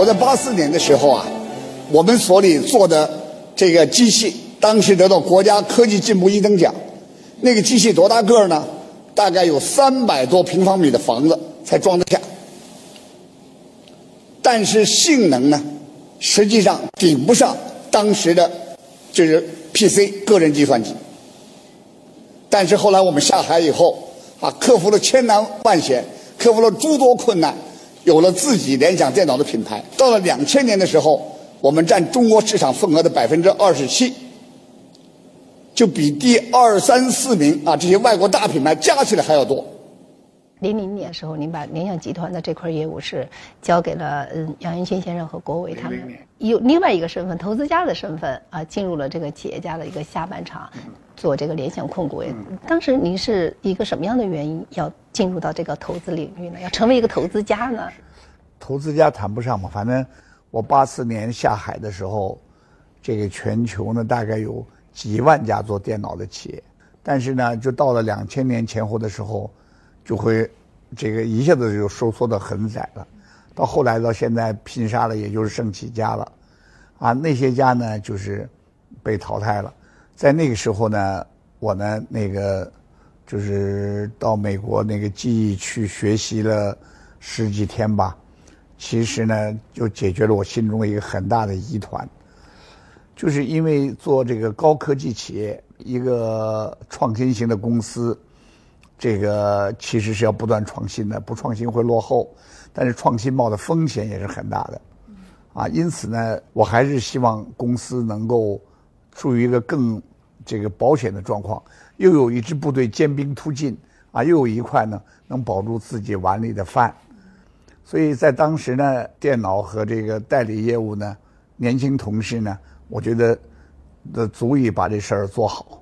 我在八四年的时候啊，我们所里做的这个机器，当时得到国家科技进步一等奖。那个机器多大个儿呢？大概有三百多平方米的房子才装得下。但是性能呢，实际上顶不上当时的，就是 PC 个人计算机。但是后来我们下海以后，啊，克服了千难万险，克服了诸多困难，有了自己联想电脑的品牌。到了两千年的时候，我们占中国市场份额的百分之二十七，就比第二三四名啊这些外国大品牌加起来还要多。零零年的时候，您把联想集团的这块业务是交给了嗯杨元勋先生和国伟他们，有另外一个身份，投资家的身份啊，进入了这个企业家的一个下半场，做这个联想控股。当时您是一个什么样的原因要进入到这个投资领域呢？要成为一个投资家呢？投资家谈不上嘛，反正我八四年下海的时候，这个全球呢大概有几万家做电脑的企业，但是呢，就到了两千年前后的时候。就会，这个一下子就收缩的很窄了，到后来到现在拼杀了，也就是剩几家了，啊，那些家呢就是被淘汰了。在那个时候呢，我呢那个就是到美国那个记忆去学习了十几天吧，其实呢就解决了我心中一个很大的疑团，就是因为做这个高科技企业，一个创新型的公司。这个其实是要不断创新的，不创新会落后，但是创新冒的风险也是很大的，啊，因此呢，我还是希望公司能够处于一个更这个保险的状况，又有一支部队坚兵突进，啊，又有一块呢能保住自己碗里的饭，所以在当时呢，电脑和这个代理业务呢，年轻同事呢，我觉得的足以把这事儿做好。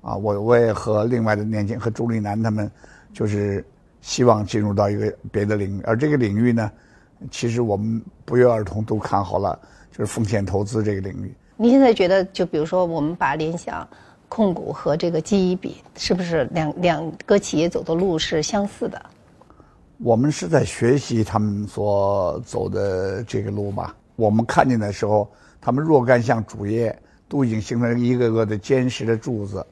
啊，我我也和另外的年轻和朱立南他们，就是希望进入到一个别的领域，而这个领域呢，其实我们不约而同都看好了，就是风险投资这个领域。您现在觉得，就比如说我们把联想控股和这个记忆比，是不是两两个企业走的路是相似的？我们是在学习他们所走的这个路吧。我们看见的时候，他们若干项主业都已经形成一个个的坚实的柱子。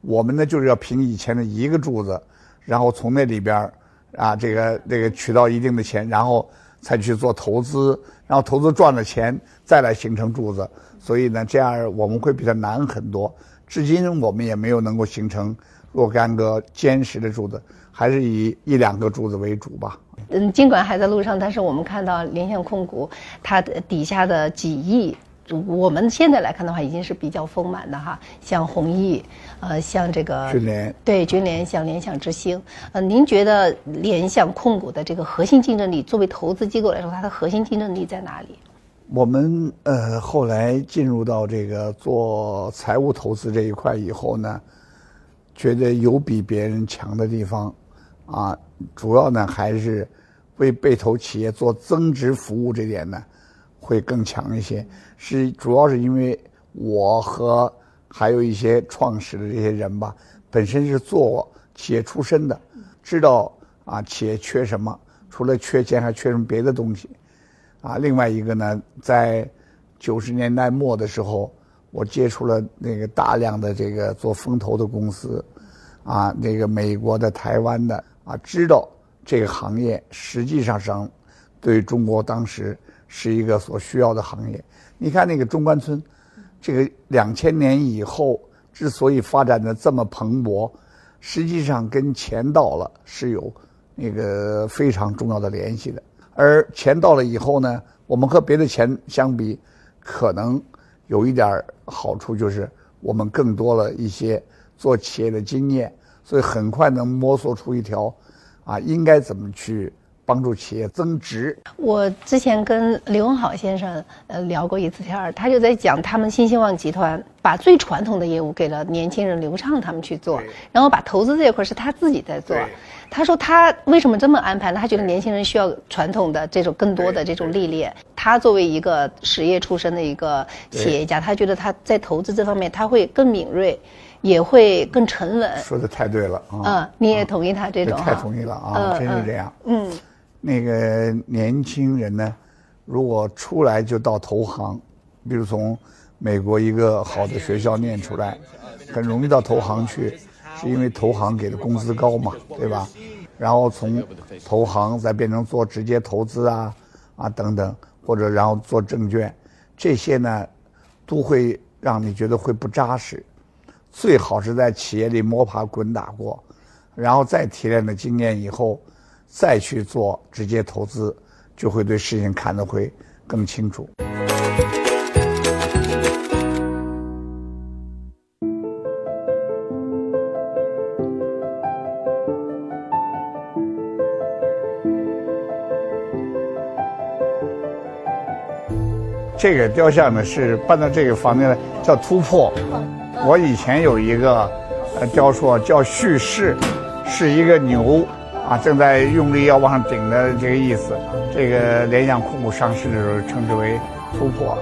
我们呢就是要凭以前的一个柱子，然后从那里边啊，这个这个取到一定的钱，然后才去做投资，然后投资赚了钱再来形成柱子。所以呢，这样我们会比较难很多。至今我们也没有能够形成若干个坚实的柱子，还是以一两个柱子为主吧。嗯，尽管还在路上，但是我们看到联想控股它的底下的几亿。我们现在来看的话，已经是比较丰满的哈，像弘毅，呃，像这个军联，对军联，像联想之星，呃，您觉得联想控股的这个核心竞争力，作为投资机构来说，它的核心竞争力在哪里？我们呃后来进入到这个做财务投资这一块以后呢，觉得有比别人强的地方，啊，主要呢还是为被投企业做增值服务这点呢。会更强一些，是主要是因为我和还有一些创始的这些人吧，本身是做企业出身的，知道啊企业缺什么，除了缺钱还缺什么别的东西，啊，另外一个呢，在九十年代末的时候，我接触了那个大量的这个做风投的公司，啊，那个美国的、台湾的，啊，知道这个行业实际上上对中国当时。是一个所需要的行业。你看那个中关村，这个两千年以后之所以发展的这么蓬勃，实际上跟钱到了是有那个非常重要的联系的。而钱到了以后呢，我们和别的钱相比，可能有一点好处，就是我们更多了一些做企业的经验，所以很快能摸索出一条啊，应该怎么去。帮助企业增值。我之前跟刘文好先生呃聊过一次天儿，他就在讲他们新兴旺集团把最传统的业务给了年轻人刘畅他们去做，然后把投资这一块是他自己在做。他说他为什么这么安排呢？他觉得年轻人需要传统的这种更多的这种历练。他作为一个实业出身的一个企业家，他觉得他在投资这方面他会更敏锐。也会更沉稳。说的太对了啊！嗯，你也同意他这种？太同意了啊！真是这样。嗯。那个年轻人呢，如果出来就到投行，比如从美国一个好的学校念出来，很容易到投行去，是因为投行给的工资高嘛，对吧？然后从投行再变成做直接投资啊啊等等，或者然后做证券，这些呢都会让你觉得会不扎实。最好是在企业里摸爬滚打过，然后再提炼了经验以后，再去做直接投资，就会对事情看得会更清楚。这个雕像呢是搬到这个房间来，叫突破。我以前有一个呃雕塑叫叙事，是一个牛啊正在用力要往上顶的这个意思。这个联想控股上市的时候称之为突破。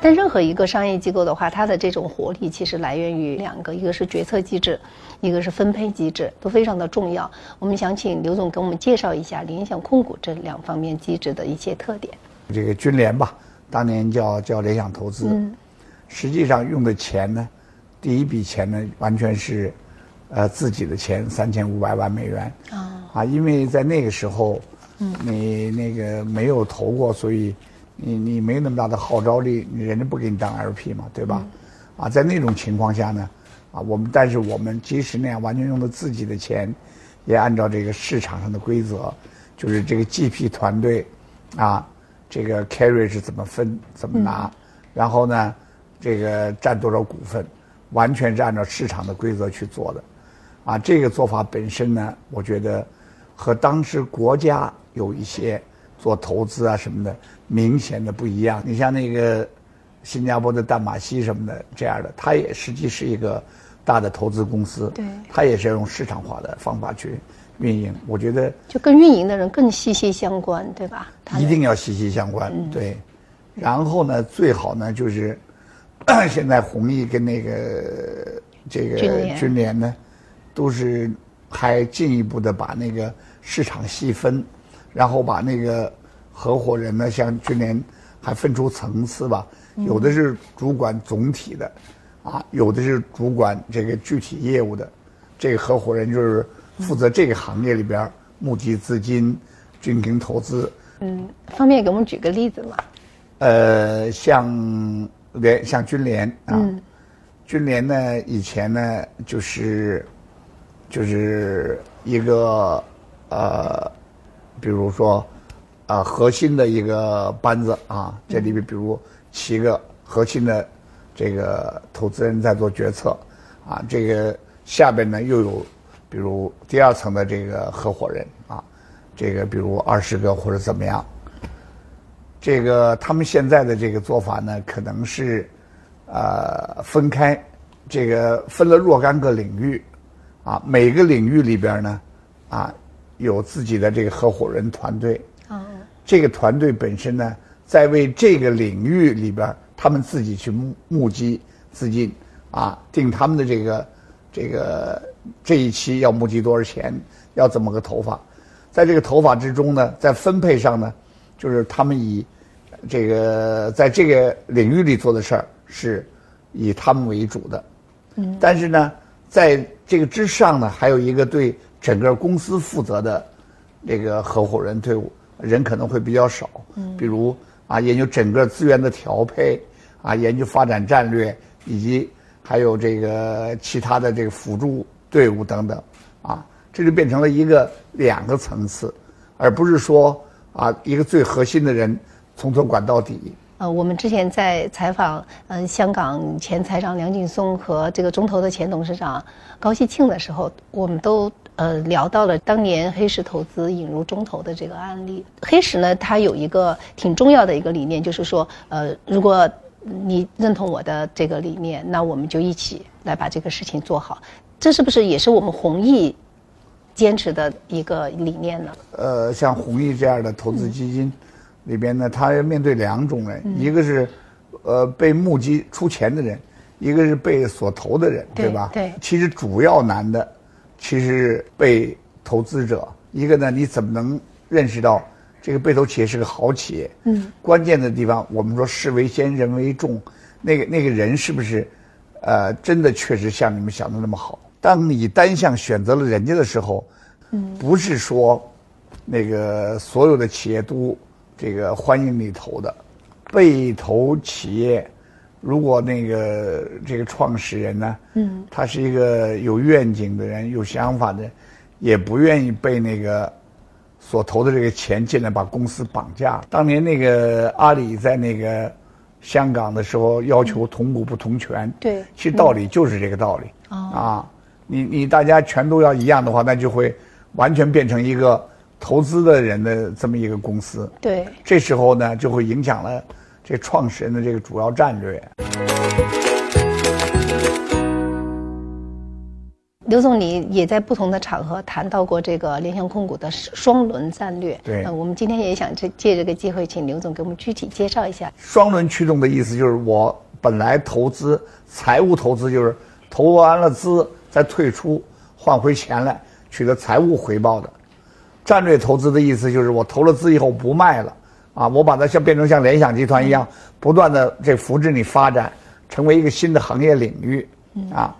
但任何一个商业机构的话，它的这种活力其实来源于两个，一个是决策机制，一个是分配机制，都非常的重要。我们想请刘总给我们介绍一下联想控股这两方面机制的一些特点。这个军联吧，当年叫叫联想投资，实际上用的钱呢，第一笔钱呢完全是，呃自己的钱三千五百万美元啊啊，因为在那个时候，嗯你那个没有投过，所以你你没那么大的号召力，人家不给你当 LP 嘛，对吧？啊，在那种情况下呢，啊我们但是我们即使那样完全用的自己的钱，也按照这个市场上的规则，就是这个 GP 团队啊。这个 carry 是怎么分、怎么拿，然后呢，这个占多少股份，完全是按照市场的规则去做的，啊，这个做法本身呢，我觉得和当时国家有一些做投资啊什么的明显的不一样。你像那个新加坡的淡马锡什么的这样的，它也实际是一个大的投资公司，对，它也是要用市场化的方法去。运营，我觉得就跟运营的人更息息相关，对吧？一定要息息相关，对。然后呢，最好呢就是，现在弘毅跟那个这个军联呢，都是还进一步的把那个市场细分，然后把那个合伙人呢，像军联还分出层次吧，有的是主管总体的，啊，有的是主管这个具体业务的，这个合伙人就是。负责这个行业里边募集资金、进行投资。嗯，方便给我们举个例子吗？呃，像联像军联啊，军联呢以前呢就是就是一个呃，比如说啊核心的一个班子啊，这里边比如七个核心的这个投资人在做决策啊，这个下边呢又有。比如第二层的这个合伙人啊，这个比如二十个或者怎么样，这个他们现在的这个做法呢，可能是呃分开，这个分了若干个领域，啊，每个领域里边呢，啊，有自己的这个合伙人团队，哦，这个团队本身呢，在为这个领域里边，他们自己去募募集资金，啊，定他们的这个这个。这一期要募集多少钱？要怎么个投法？在这个投法之中呢，在分配上呢，就是他们以这个在这个领域里做的事儿是以他们为主的。嗯。但是呢，在这个之上呢，还有一个对整个公司负责的这个合伙人队伍，人可能会比较少。嗯。比如啊，研究整个资源的调配，啊，研究发展战略，以及还有这个其他的这个辅助。队伍等等，啊，这就变成了一个两个层次，而不是说啊一个最核心的人从头管到底。呃，我们之前在采访嗯香港前财长梁劲松和这个中投的前董事长高希庆的时候，我们都呃聊到了当年黑石投资引入中投的这个案例。黑石呢，它有一个挺重要的一个理念，就是说呃如果你认同我的这个理念，那我们就一起来把这个事情做好。这是不是也是我们弘毅坚持的一个理念呢？呃，像弘毅这样的投资基金里边呢，他要面对两种人，一个是呃被募集出钱的人，一个是被所投的人，对吧？对。其实主要难的，其实被投资者。一个呢，你怎么能认识到这个被投企业是个好企业。嗯，关键的地方，我们说事为先，人为重，那个那个人是不是，呃，真的确实像你们想的那么好？当你单向选择了人家的时候，嗯，不是说，那个所有的企业都这个欢迎你投的，被投企业，如果那个这个创始人呢，嗯，他是一个有愿景的人，有想法的，也不愿意被那个所投的这个钱进来把公司绑架。当年那个阿里在那个香港的时候，要求同股不同权，对，其实道理就是这个道理。啊，你你大家全都要一样的话，那就会完全变成一个投资的人的这么一个公司。对，这时候呢，就会影响了这创始人的这个主要战略。刘总，你也在不同的场合谈到过这个联想控股的双轮战略。对，我们今天也想借借这个机会，请刘总给我们具体介绍一下。双轮驱动的意思就是，我本来投资财务投资就是投完了资再退出换回钱来，取得财务回报的。战略投资的意思就是我投了资以后不卖了，啊，我把它像变成像联想集团一样，不断的这扶持你发展，成为一个新的行业领域，啊，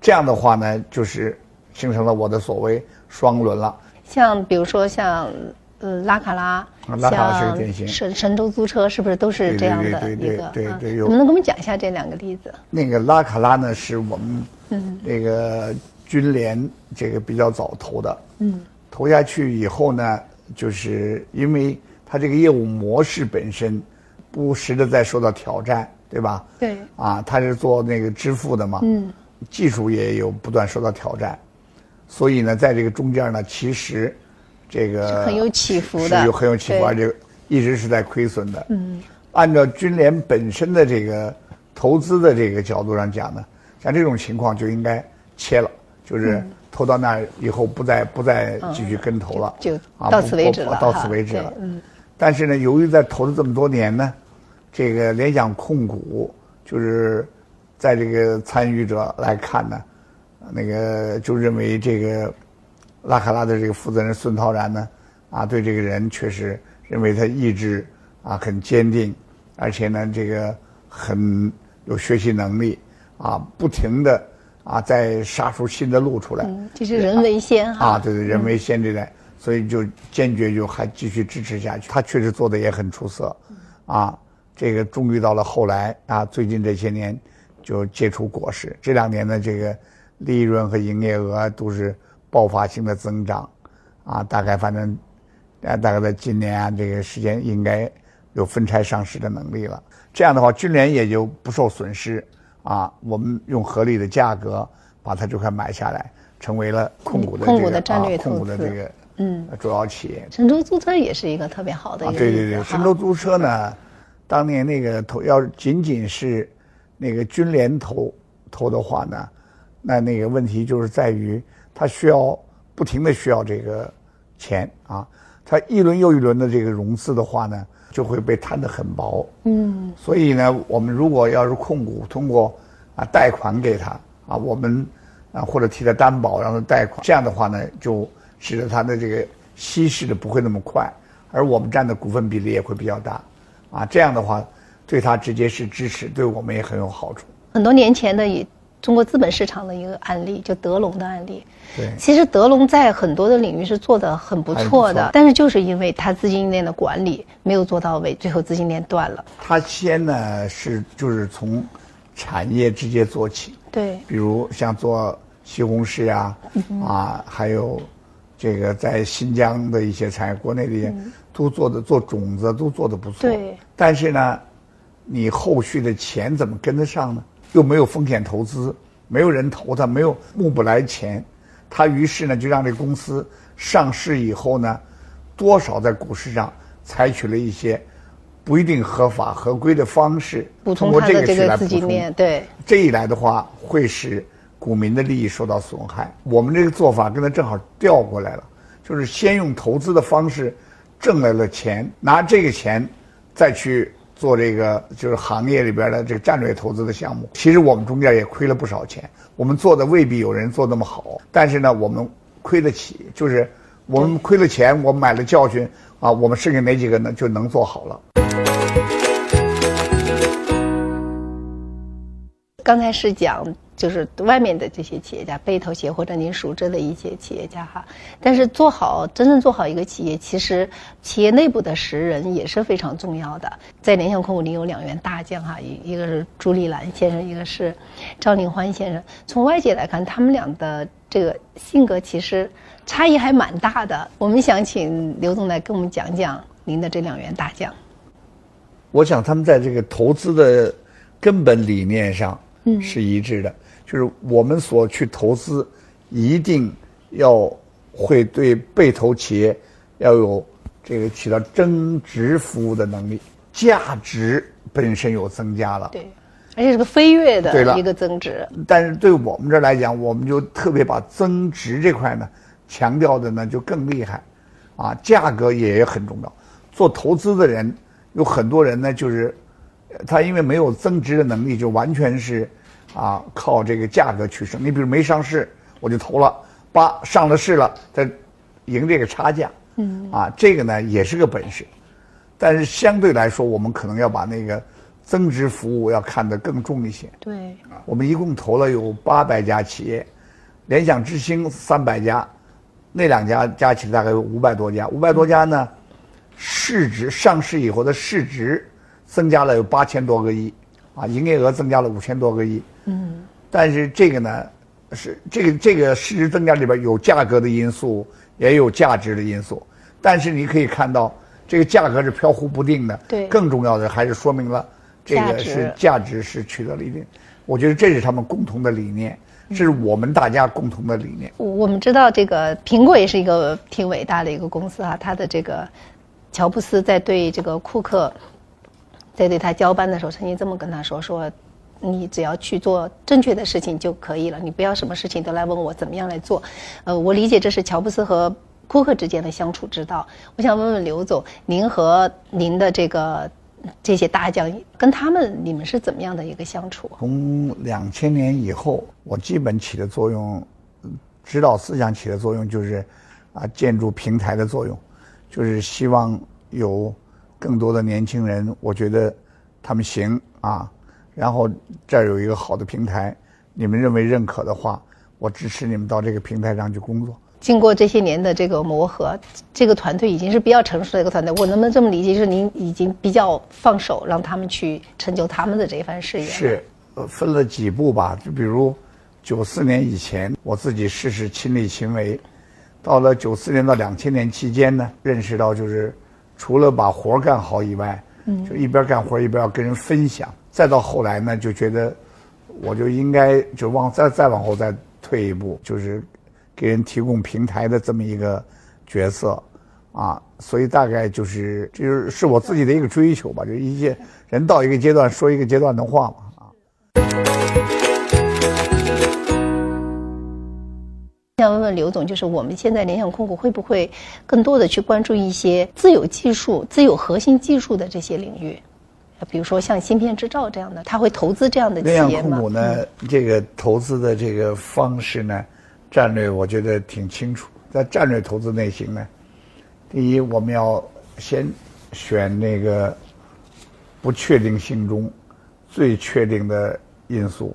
这样的话呢，就是形成了我的所谓双轮了。像比如说像呃拉卡拉，拉卡拉是个典型神神州租车是不是都是这样的对对对一个？啊对对有能不能给我们讲一下这两个例子？那个拉卡拉呢，是我们那个军联这个比较早投的。嗯，投下去以后呢，就是因为它这个业务模式本身不时的在受到挑战，对吧？对啊，它是做那个支付的嘛。嗯，技术也有不断受到挑战，所以呢，在这个中间呢，其实这个是很有起伏的是有很有起伏，对而且一直是在亏损的。嗯，按照军联本身的这个投资的这个角度上讲呢，像这种情况就应该切了，就是投到那儿以后不再不再继续跟投了，就到此为止了。到此为止了。嗯。但是呢，由于在投了这么多年呢，这个联想控股就是在这个参与者来看呢，那个就认为这个拉卡拉的这个负责人孙涛然呢，啊，对这个人确实认为他意志啊很坚定，而且呢这个很有学习能力啊，不停的啊再杀出新的路出来。嗯，这是人为先哈。啊，对对，人为先这代，所以就坚决就还继续支持下去。他确实做的也很出色，啊，这个终于到了后来啊，最近这些年就结出果实。这两年的这个利润和营业额都是爆发性的增长，啊，大概反正，啊，大概在今年啊这个时间应该有分拆上市的能力了。这样的话，军联也就不受损失啊。我们用合理的价格把它这块买下来，成为了控股的这个控股的战略啊、控股的这个嗯主要企业。神州租车也是一个特别好的一啊，个对对对，神州租车呢，当年那个投要仅仅是那个军联投投的话呢，那那个问题就是在于它需要不停的需要这个钱啊，它一轮又一轮的这个融资的话呢，就会被摊得很薄。嗯，所以呢，我们如果要是控股通过啊贷款给他啊，我们啊或者替他担保让他贷款，这样的话呢，就使得他的这个稀释的不会那么快，而我们占的股份比例也会比较大，啊，这样的话对他直接是支持，对我们也很有好处。很多年前的以中国资本市场的一个案例，就德龙的案例。对其实德龙在很多的领域是做的很不错的，但是就是因为它资金链的管理没有做到位，最后资金链断了。他先呢是就是从产业直接做起，对，比如像做西红柿啊，啊，还有这个在新疆的一些产业，国内的一些都做的做种子都做的不错。对。但是呢，你后续的钱怎么跟得上呢？又没有风险投资，没有人投他，没有募不来钱，他于是呢就让这公司上市以后呢，多少在股市上采取了一些不一定合法合规的方式，通过这个个去来补充对，这一来的话，会使股民的利益受到损害。我们这个做法跟他正好调过来了，就是先用投资的方式挣来了钱，拿这个钱再去做这个就是行业里边的这个战略投资的项目。其实我们中间也亏了不少钱，我们做的未必有人做那么好，但是呢，我们亏得起，就是我们亏了钱，我们买了教训啊，我们剩下哪几个呢就能做好了。刚才是讲。就是外面的这些企业家，被投企业或者您熟知的一些企业家哈，但是做好真正做好一个企业，其实企业内部的识人也是非常重要的。在联想控股，您有两员大将哈，一一个是朱立兰先生，一个是赵林欢先生。从外界来看，他们俩的这个性格其实差异还蛮大的。我们想请刘总来跟我们讲讲您的这两员大将。我想他们在这个投资的根本理念上，嗯，是一致的。就是我们所去投资，一定要会对被投企业要有这个起到增值服务的能力，价值本身有增加了，对，而且是个飞跃的一个增值。但是对我们这儿来讲，我们就特别把增值这块呢强调的呢就更厉害，啊，价格也很重要。做投资的人有很多人呢，就是他因为没有增值的能力，就完全是。啊，靠这个价格取胜。你比如没上市，我就投了；八上了市了，再赢这个差价。嗯，啊，这个呢也是个本事。但是相对来说，我们可能要把那个增值服务要看得更重一些。对，我们一共投了有八百家企业，联想之星三百家，那两家加起来大概有五百多家。五百多家呢，市值上市以后的市值增加了有八千多个亿，啊，营业额增加了五千多个亿。嗯，但是这个呢，是这个这个市值增加里边有价格的因素，也有价值的因素。但是你可以看到，这个价格是飘忽不定的。对。更重要的还是说明了这个是价值是取得了一定。我觉得这是他们共同的理念，这是我们大家共同的理念。我们知道，这个苹果也是一个挺伟大的一个公司啊。他的这个乔布斯在对这个库克在对他交班的时候，曾经这么跟他说说。你只要去做正确的事情就可以了，你不要什么事情都来问我怎么样来做。呃，我理解这是乔布斯和库克之间的相处之道。我想问问刘总，您和您的这个这些大将跟他们，你们是怎么样的一个相处？从两千年以后，我基本起的作用，指导思想起的作用就是，啊，建筑平台的作用，就是希望有更多的年轻人，我觉得他们行啊。然后这儿有一个好的平台，你们认为认可的话，我支持你们到这个平台上去工作。经过这些年的这个磨合，这个团队已经是比较成熟的一个团队。我能不能这么理解，就是您已经比较放手，让他们去成就他们的这一番事业？是，呃，分了几步吧。就比如，九四年以前，我自己事事亲力亲为；到了九四年到两千年期间呢，认识到就是，除了把活干好以外，嗯，就一边干活一边要跟人分享。再到后来呢，就觉得我就应该就往再再往后再退一步，就是给人提供平台的这么一个角色啊，所以大概就是这就是是我自己的一个追求吧，就一些人到一个阶段说一个阶段的话嘛啊。想问问刘总，就是我们现在联想控股会不会更多的去关注一些自有技术、自有核心技术的这些领域？比如说像芯片制造这样的，他会投资这样的企业吗？联想控股呢，这个投资的这个方式呢，战略我觉得挺清楚。在战略投资类型呢，第一我们要先选那个不确定性中最确定的因素，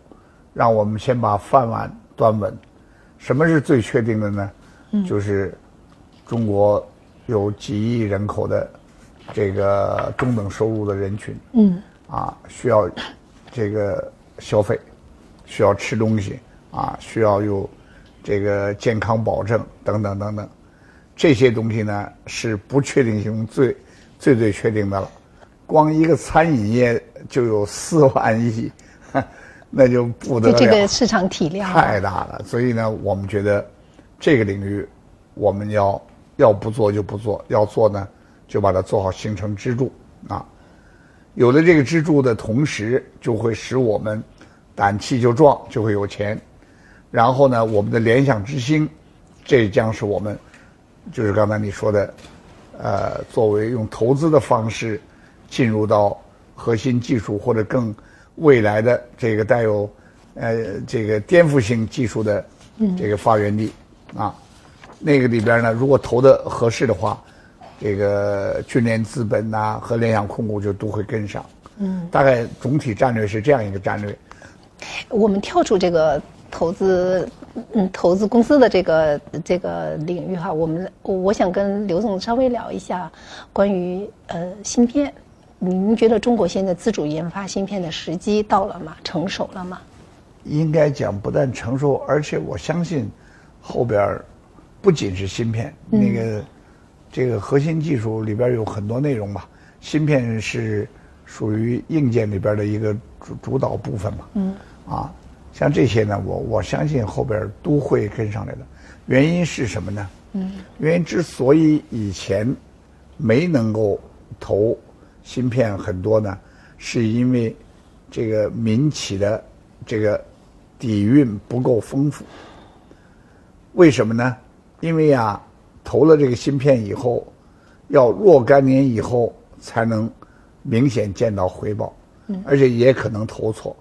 让我们先把饭碗端稳。什么是最确定的呢？嗯就是中国有几亿人口的。这个中等收入的人群，嗯，啊，需要这个消费，需要吃东西，啊，需要有这个健康保证等等等等，这些东西呢是不确定性最最最确定的了。光一个餐饮业就有四万亿，那就不得了，这个市场体量太大了。所以呢，我们觉得这个领域我们要要不做就不做，要做呢。就把它做好，形成支柱啊！有了这个支柱的同时，就会使我们胆气就壮，就会有钱。然后呢，我们的联想之星，这将是我们就是刚才你说的，呃，作为用投资的方式进入到核心技术或者更未来的这个带有呃这个颠覆性技术的这个发源地啊。那个里边呢，如果投的合适的话，这个军联资本呐、和联想控股就都会跟上。嗯，大概总体战略是这样一个战略。我们跳出这个投资，嗯，投资公司的这个这个领域哈，我们我想跟刘总稍微聊一下关于呃芯片。您觉得中国现在自主研发芯片的时机到了吗？成熟了吗？应该讲不但成熟，而且我相信后边不仅是芯片，那个这个核心技术里边有很多内容吧。芯片是属于硬件里边的一个主主导部分嘛。嗯。啊，像这些呢，我我相信后边都会跟上来的。原因是什么呢？嗯。原因之所以以前没能够投。芯片很多呢，是因为这个民企的这个底蕴不够丰富。为什么呢？因为呀，投了这个芯片以后，要若干年以后才能明显见到回报，而且也可能投错。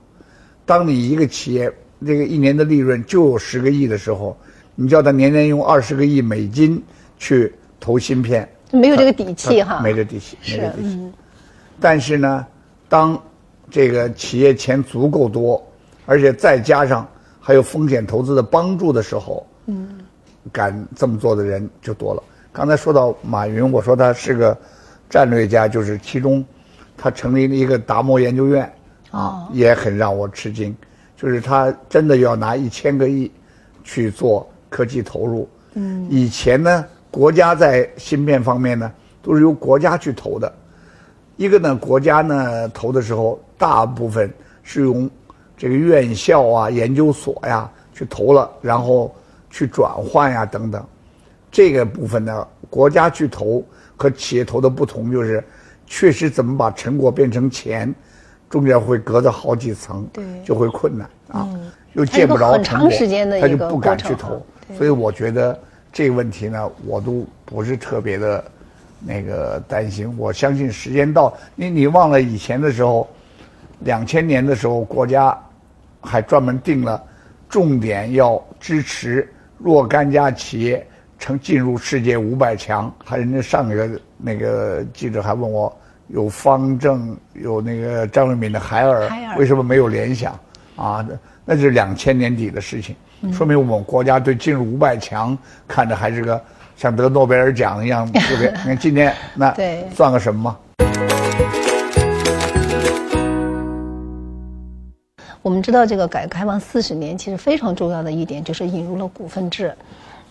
当你一个企业这个一年的利润就有十个亿的时候，你叫他年年用二十个亿美金去投芯片，没有这个底气哈，没这底气，没这底气。但是呢，当这个企业钱足够多，而且再加上还有风险投资的帮助的时候，嗯，敢这么做的人就多了。刚才说到马云，我说他是个战略家，就是其中他成立了一个达摩研究院，啊，也很让我吃惊，就是他真的要拿一千个亿去做科技投入。嗯，以前呢，国家在芯片方面呢，都是由国家去投的。一个呢，国家呢投的时候，大部分是用这个院校啊、研究所呀去投了，然后去转换呀等等。这个部分呢，国家去投和企业投的不同，就是确实怎么把成果变成钱，中间会隔着好几层，就会困难啊，又见不着成果，他就不敢去投。所以我觉得这个问题呢，我都不是特别的。那个担心，我相信时间到，你你忘了以前的时候，两千年的时候，国家还专门定了重点要支持若干家企业成进入世界五百强。还人家上个月那个记者还问我，有方正，有那个张瑞敏的海尔，为什么没有联想？啊，那是两千年底的事情，说明我们国家对进入五百强看着还是个。像得诺贝尔奖一样，特别。你看今天那算个什么吗？我们知道，这个改革开放四十年，其实非常重要的一点就是引入了股份制。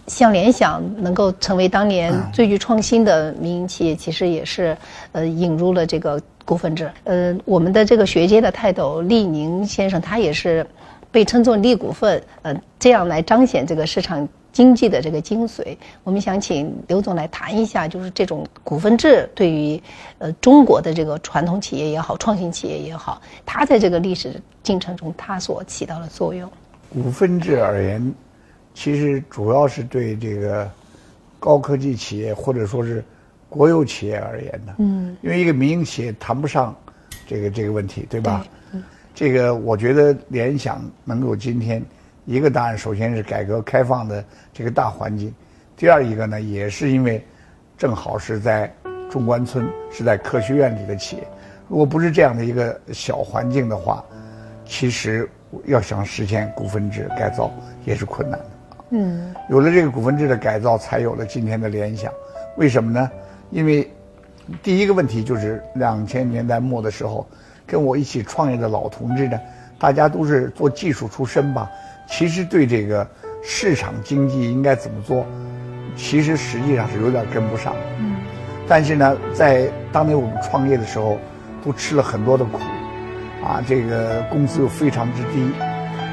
像联想能够成为当年最具创新的民营企业，其实也是呃引入了这个股份制。呃，我们的这个学界的泰斗厉宁先生，他也是被称作“利股份”，呃，这样来彰显这个市场。经济的这个精髓，我们想请刘总来谈一下，就是这种股份制对于呃中国的这个传统企业也好，创新企业也好，它在这个历史进程中它所起到的作用。股份制而言，其实主要是对这个高科技企业或者说是国有企业而言的。嗯。因为一个民营企业谈不上这个这个问题，对吧？嗯。这个我觉得联想能够今天。一个当然，首先是改革开放的这个大环境；第二一个呢，也是因为正好是在中关村，是在科学院里的企业。如果不是这样的一个小环境的话，其实要想实现股份制改造也是困难的。嗯，有了这个股份制的改造，才有了今天的联想。为什么呢？因为第一个问题就是两千年代末的时候，跟我一起创业的老同志呢，大家都是做技术出身吧。其实对这个市场经济应该怎么做，其实实际上是有点跟不上。嗯。但是呢，在当年我们创业的时候，都吃了很多的苦，啊，这个工资又非常之低。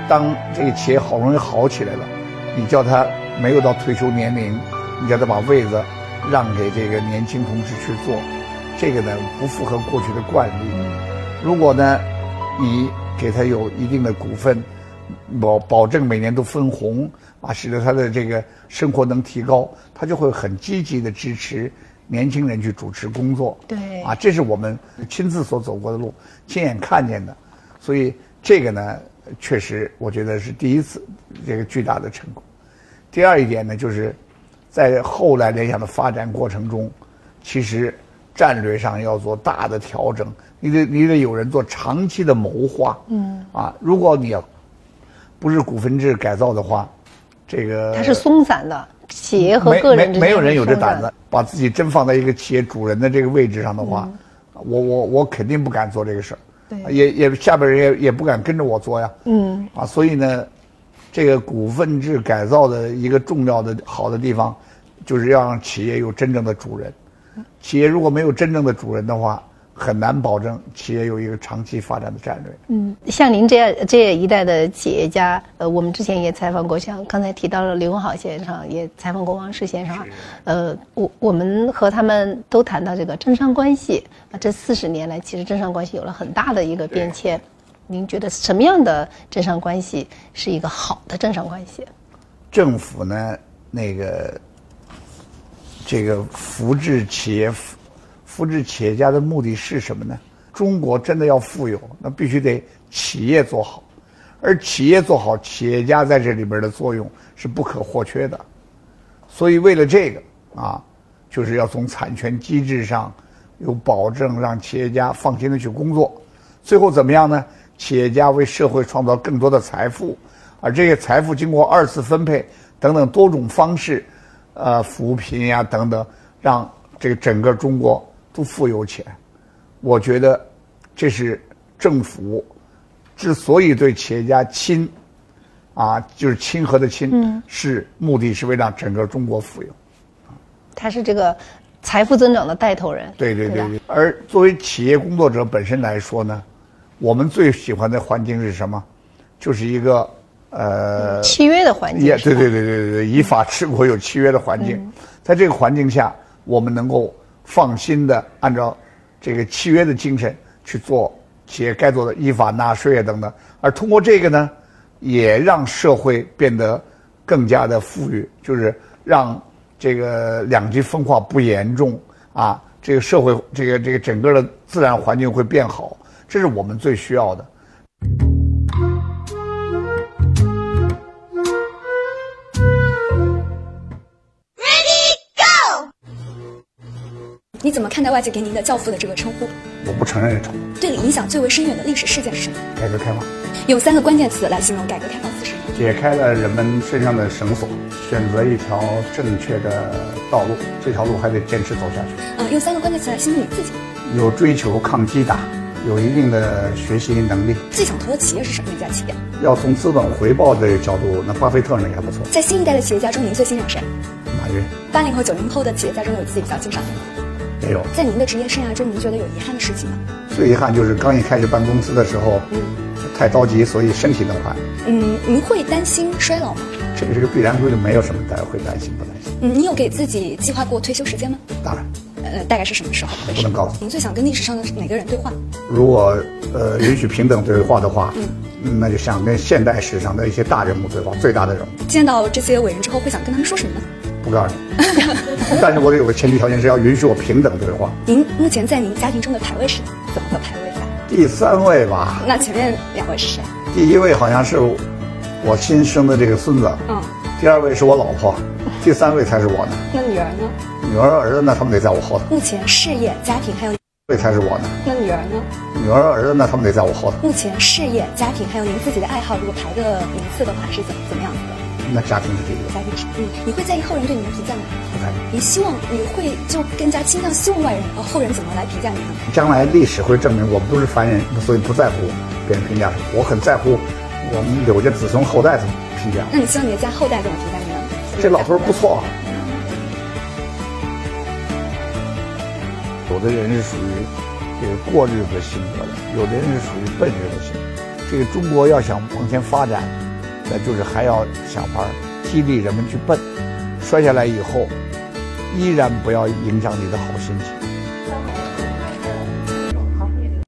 当这个企业好容易好起来了，你叫他没有到退休年龄，你叫他把位子让给这个年轻同事去做，这个呢不符合过去的惯例。如果呢，你给他有一定的股份。保保证每年都分红啊，使得他的这个生活能提高，他就会很积极的支持年轻人去主持工作。对，啊，这是我们亲自所走过的路，亲眼看见的，所以这个呢，确实我觉得是第一次这个巨大的成功。第二一点呢，就是在后来联想的发展过程中，其实战略上要做大的调整，你得你得有人做长期的谋划。嗯，啊，如果你要不是股份制改造的话，这个它是松散的，企业和个人没没有人有这胆子，把自己真放在一个企业主人的这个位置上的话，我我我肯定不敢做这个事儿。对，也也下边人也也不敢跟着我做呀。嗯，啊，所以呢，这个股份制改造的一个重要的好的地方，就是要让企业有真正的主人。企业如果没有真正的主人的话，很难保证企业有一个长期发展的战略。嗯，像您这样这一代的企业家，呃，我们之前也采访过，像刚才提到了刘文好先生，也采访过王石先生。呃，我我们和他们都谈到这个政商关系啊，这四十年来，其实政商关系有了很大的一个变迁。您觉得什么样的政商关系是一个好的政商关系？政府呢，那个这个扶持企业。复制企业家的目的是什么呢？中国真的要富有，那必须得企业做好，而企业做好，企业家在这里边的作用是不可或缺的。所以为了这个啊，就是要从产权机制上有保证，让企业家放心的去工作。最后怎么样呢？企业家为社会创造更多的财富，而这些财富经过二次分配等等多种方式，呃，扶贫呀等等，让这个整个中国。都富有钱，我觉得这是政府之所以对企业家亲啊，就是亲和的亲，是目的是为了让整个中国富有。他是这个财富增长的带头人。对对对对。而作为企业工作者本身来说呢，我们最喜欢的环境是什么？就是一个呃契约的环境。也对对对对对对，依法治国有契约的环境，在这个环境下，我们能够。放心的按照这个契约的精神去做企业该做的依法纳税啊等等，而通过这个呢，也让社会变得更加的富裕，就是让这个两极分化不严重啊，这个社会这个这个整个的自然环境会变好，这是我们最需要的。你怎么看待外界给您的“教父”的这个称呼？我不承认这称呼。对你影响最为深远的历史事件是什么？改革开放。用三个关键词来形容改革开放四十年。解开了人们身上的绳索，选择一条正确的道路，这条路还得坚持走下去。嗯，用三个关键词来形容你自己。有追求，抗击打，有一定的学习能力。最想投的企业是什么一家企业？要从资本回报的角度，那巴菲特那个还不错。在新一代的企业家中，您最欣赏谁？马云。八零后、九零后的企业家中有自己比较欣赏的吗？在您的职业生涯中，您觉得有遗憾的事情吗？最遗憾就是刚一开始办公司的时候，嗯，太着急，所以身体弄坏。嗯，您会担心衰老吗？这个是个必然规律，没有什么大家会担心不担心。嗯，你有给自己计划过退休时间吗？当然。呃，大概是什么时候？不能告诉。您最想跟历史上的哪个人对话？如果呃允许平等对话的话，嗯，那就想跟现代史上的一些大人物对话，最大的人物。见到这些伟人之后，会想跟他们说什么呢？不告诉你，但是我得有个前提条件是要允许我平等对话。您目前在您家庭中的排位是怎么个排位法？第三位吧。那前面两位是谁？第一位好像是我新生的这个孙子，嗯。第二位是我老婆，第三位才是我呢。那女儿呢？女儿儿子那？他们得在我后头。目前事业、家庭还有，位才是我呢。那女儿呢？女儿儿子呢？他们得在我后头。目前事业、家庭还有您自己的爱好，如果排个名次的话，是怎怎么样子的？那家庭是第一个。家庭是嗯，你会在意后人对你的评价吗？不在意。你希望你会就更加倾向希望外人呃后人怎么来评价你呢？将来历史会证明我们都是凡人，所以不在乎别人评价什么。我很在乎我们柳家子孙后代怎么评价。那你希望你的家后代怎么评价你呢？这老头不错。有的人是属于这个过日子性格的，有的人是属于笨日子型。这个中国要想往前发展。那就是还要想法激励人们去奔，摔下来以后，依然不要影响你的好心情。